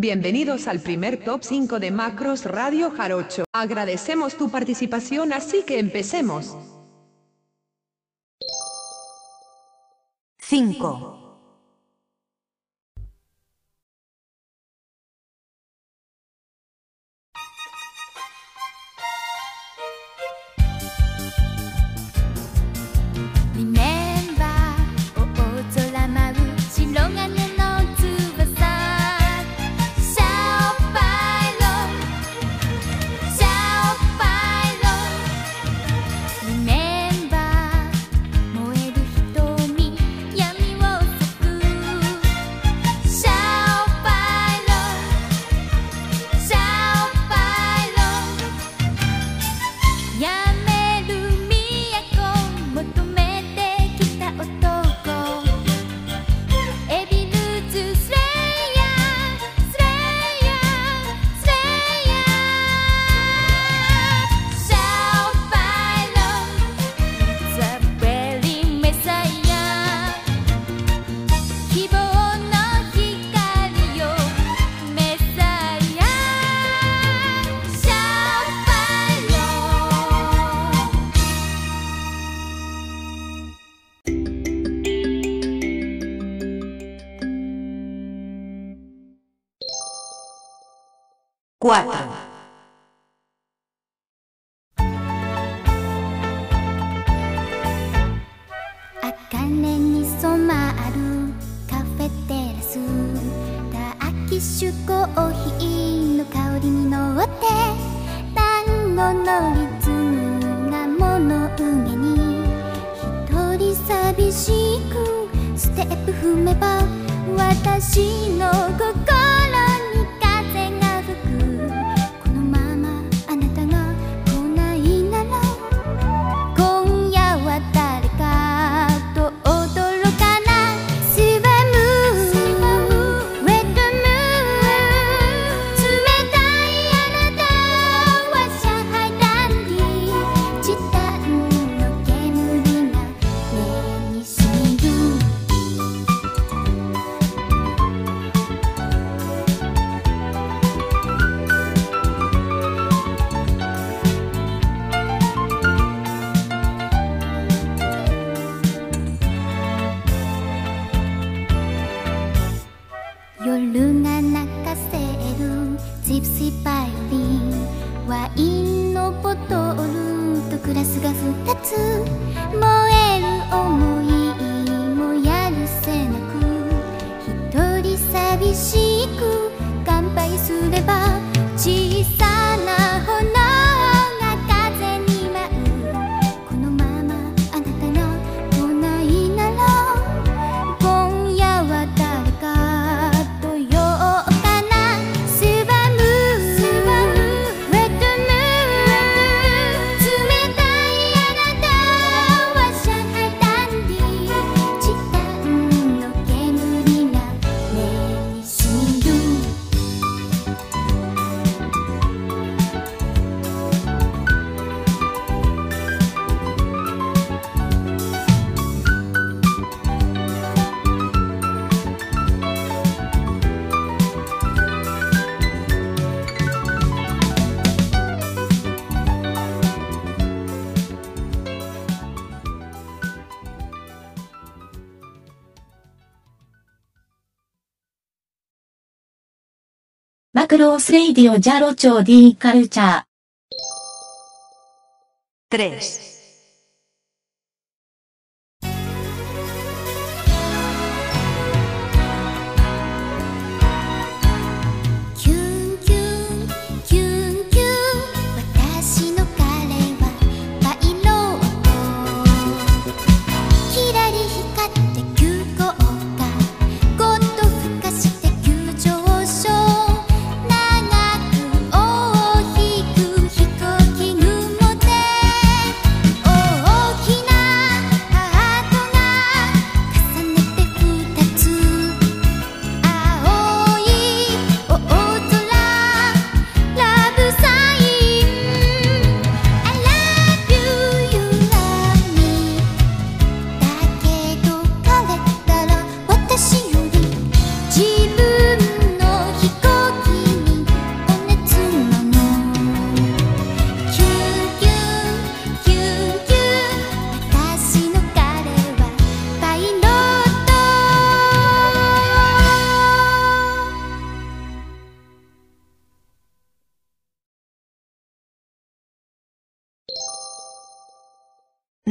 Bienvenidos al primer top 5 de Macros Radio Jarocho. Agradecemos tu participación así que empecemos. 5 4. ねに染まるカフェテラスたーキッコーヒーの香りにのってだんごのリズムが物上に一人寂しくステップ踏めば私の心マクロースレイディオジャロチョーディーカルチャー。3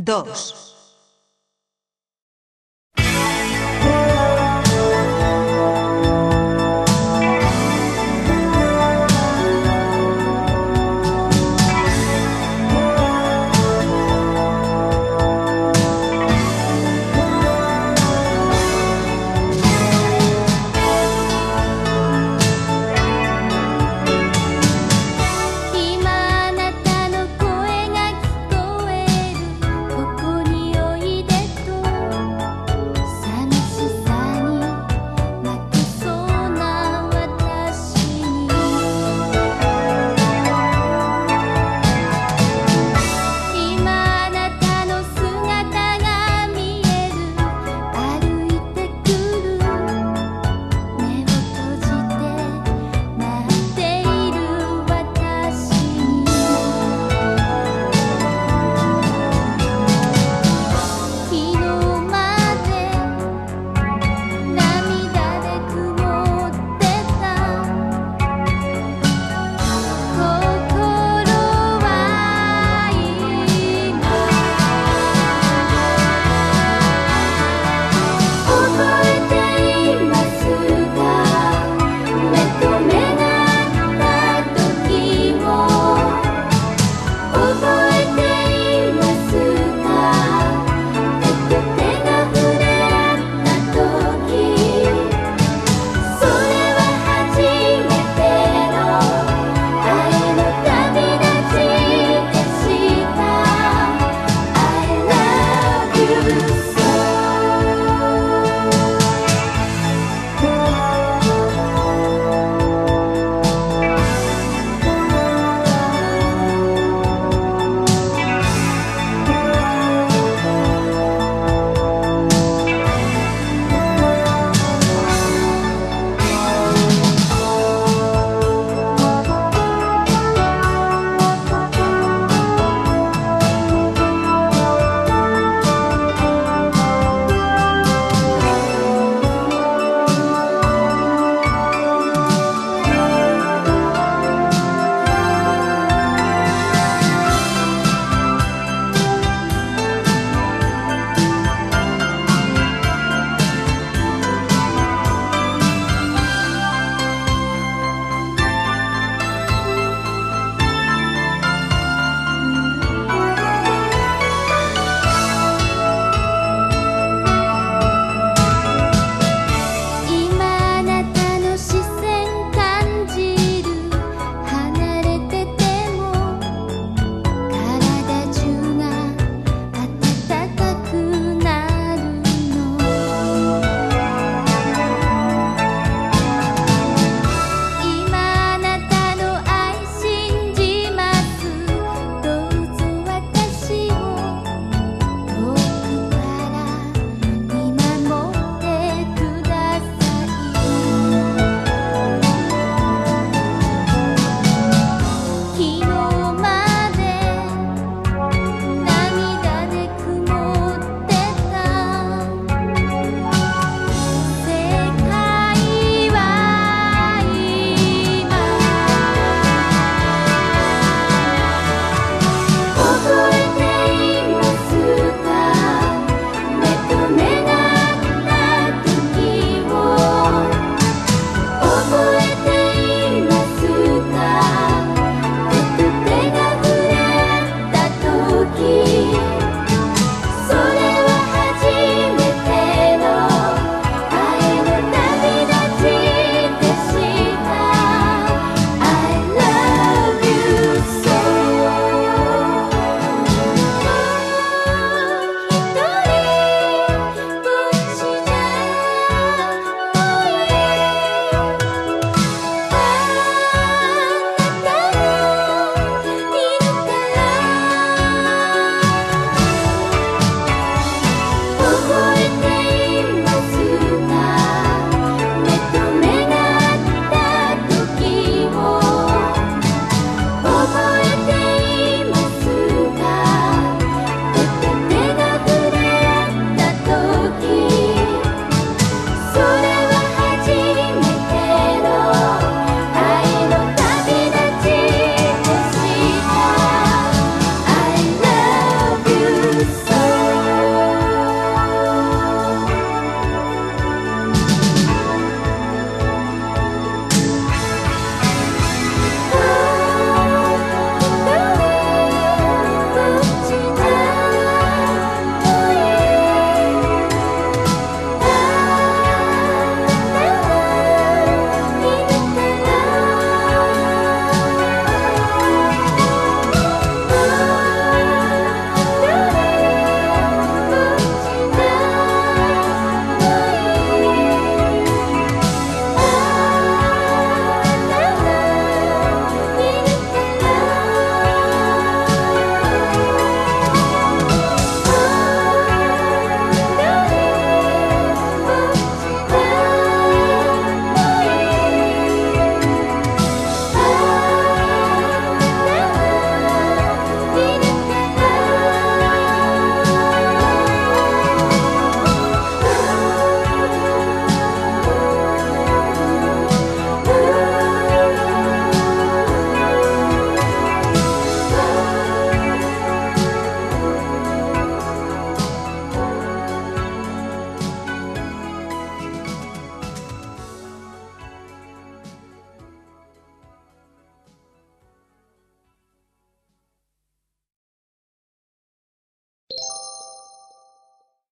2.「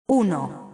1.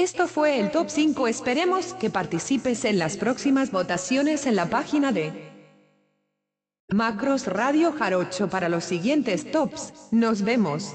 Esto fue el top 5. Esperemos que participes en las próximas votaciones en la página de Macros Radio Jarocho para los siguientes tops. Nos vemos.